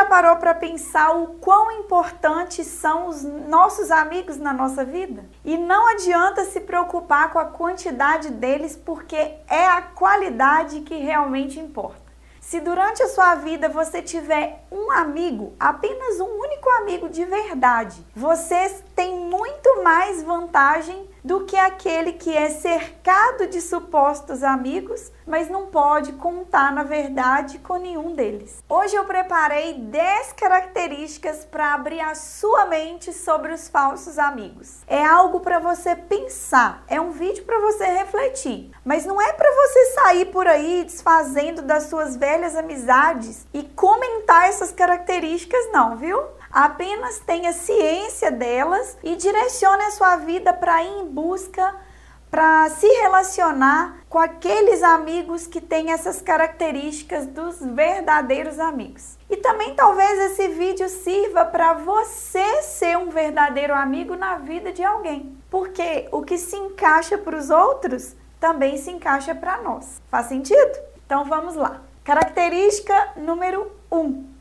Já parou para pensar o quão importantes são os nossos amigos na nossa vida? E não adianta se preocupar com a quantidade deles, porque é a qualidade que realmente importa. Se durante a sua vida você tiver um amigo, apenas um único amigo de verdade, você tem muito mais vantagem do que aquele que é cercado de supostos amigos, mas não pode contar na verdade com nenhum deles. Hoje eu preparei 10 características para abrir a sua mente sobre os falsos amigos. É algo para você pensar, é um vídeo para você refletir, mas não é para você sair por aí desfazendo das suas velhas amizades e comentar essas características não, viu? Apenas tenha ciência delas e direcione a sua vida para ir em busca, para se relacionar com aqueles amigos que têm essas características dos verdadeiros amigos. E também talvez esse vídeo sirva para você ser um verdadeiro amigo na vida de alguém. Porque o que se encaixa para os outros também se encaixa para nós. Faz sentido? Então vamos lá. Característica número 1. Um,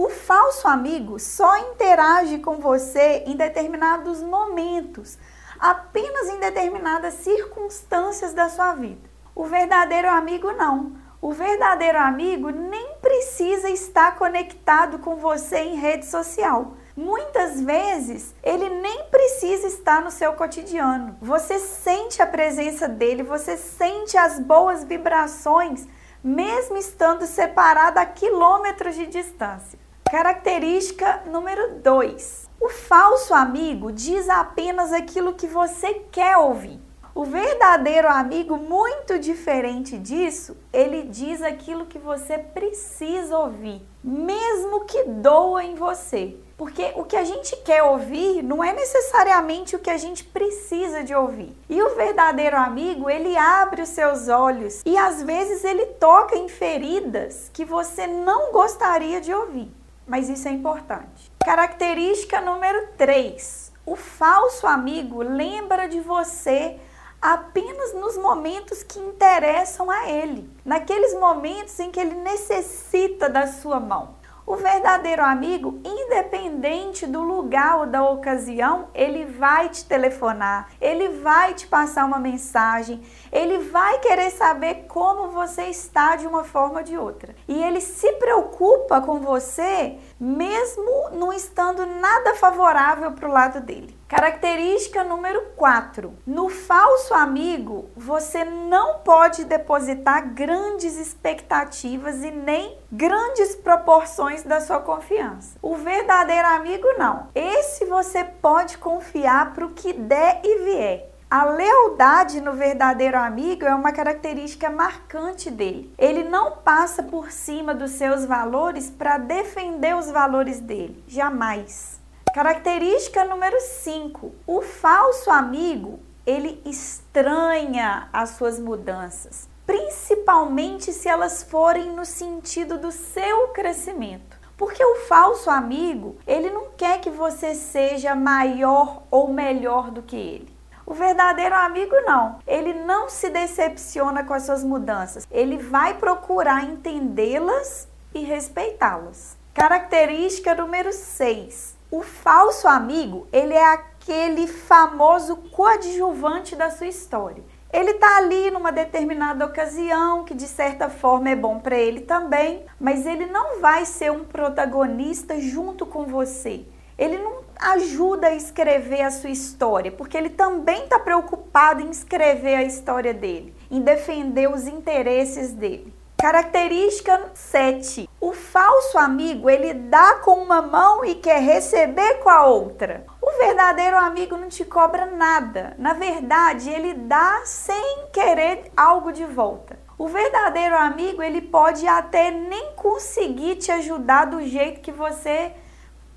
o falso amigo só interage com você em determinados momentos, apenas em determinadas circunstâncias da sua vida. O verdadeiro amigo não. O verdadeiro amigo nem precisa estar conectado com você em rede social. Muitas vezes ele nem precisa estar no seu cotidiano. Você sente a presença dele, você sente as boas vibrações, mesmo estando separado a quilômetros de distância. Característica número 2. O falso amigo diz apenas aquilo que você quer ouvir. O verdadeiro amigo, muito diferente disso, ele diz aquilo que você precisa ouvir, mesmo que doa em você. Porque o que a gente quer ouvir não é necessariamente o que a gente precisa de ouvir. E o verdadeiro amigo, ele abre os seus olhos e às vezes ele toca em feridas que você não gostaria de ouvir mas isso é importante. Característica número 3. O falso amigo lembra de você apenas nos momentos que interessam a ele, naqueles momentos em que ele necessita da sua mão. O verdadeiro amigo, independente do lugar ou da ocasião, ele vai te telefonar, ele vai te passar uma mensagem, ele vai querer saber como você está de uma forma ou de outra. E ele se preocupa com você, mesmo não estando nada favorável para o lado dele. Característica número 4. No falso amigo, você não pode depositar grandes expectativas e nem grandes proporções da sua confiança. O verdadeiro amigo não. Esse você pode confiar para o que der e vier. A lealdade no verdadeiro amigo é uma característica marcante dele. Ele não passa por cima dos seus valores para defender os valores dele. Jamais. Característica número 5. O falso amigo, ele estranha as suas mudanças, principalmente se elas forem no sentido do seu crescimento. Porque o falso amigo, ele não quer que você seja maior ou melhor do que ele. O verdadeiro amigo não. Ele não se decepciona com as suas mudanças. Ele vai procurar entendê-las e respeitá-las. Característica número 6. O falso amigo, ele é aquele famoso coadjuvante da sua história. Ele está ali numa determinada ocasião que de certa forma é bom para ele também, mas ele não vai ser um protagonista junto com você. Ele não ajuda a escrever a sua história, porque ele também está preocupado em escrever a história dele, em defender os interesses dele. Característica 7. O falso amigo, ele dá com uma mão e quer receber com a outra. O verdadeiro amigo não te cobra nada. Na verdade, ele dá sem querer algo de volta. O verdadeiro amigo, ele pode até nem conseguir te ajudar do jeito que você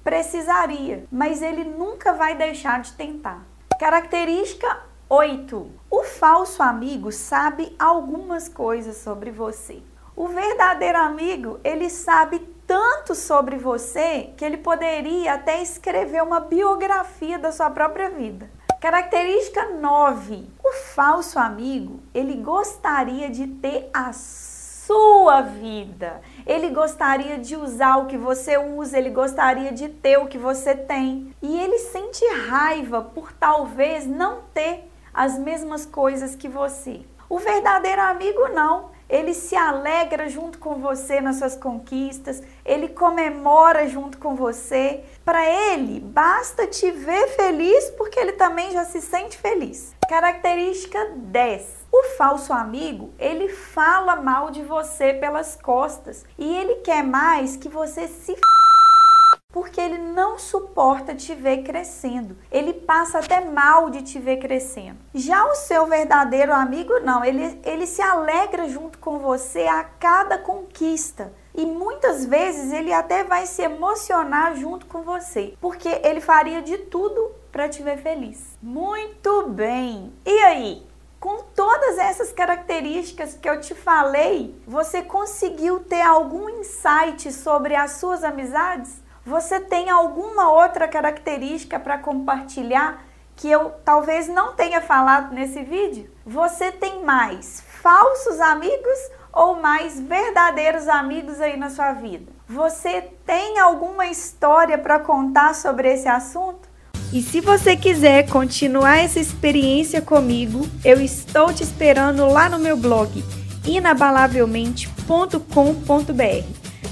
precisaria, mas ele nunca vai deixar de tentar. Característica 8. O falso amigo sabe algumas coisas sobre você. O verdadeiro amigo, ele sabe tanto sobre você que ele poderia até escrever uma biografia da sua própria vida. Característica 9. O falso amigo, ele gostaria de ter a sua vida. Ele gostaria de usar o que você usa, ele gostaria de ter o que você tem. E ele sente raiva por talvez não ter as mesmas coisas que você. O verdadeiro amigo não. Ele se alegra junto com você nas suas conquistas, ele comemora junto com você. Para ele, basta te ver feliz porque ele também já se sente feliz. Característica 10. O falso amigo, ele fala mal de você pelas costas e ele quer mais que você se porque ele não suporta te ver crescendo. Ele passa até mal de te ver crescendo. Já o seu verdadeiro amigo, não, ele, ele se alegra junto com você a cada conquista. E muitas vezes ele até vai se emocionar junto com você, porque ele faria de tudo para te ver feliz. Muito bem! E aí? Com todas essas características que eu te falei, você conseguiu ter algum insight sobre as suas amizades? Você tem alguma outra característica para compartilhar que eu talvez não tenha falado nesse vídeo? Você tem mais falsos amigos ou mais verdadeiros amigos aí na sua vida? Você tem alguma história para contar sobre esse assunto? E se você quiser continuar essa experiência comigo, eu estou te esperando lá no meu blog inabalavelmente.com.br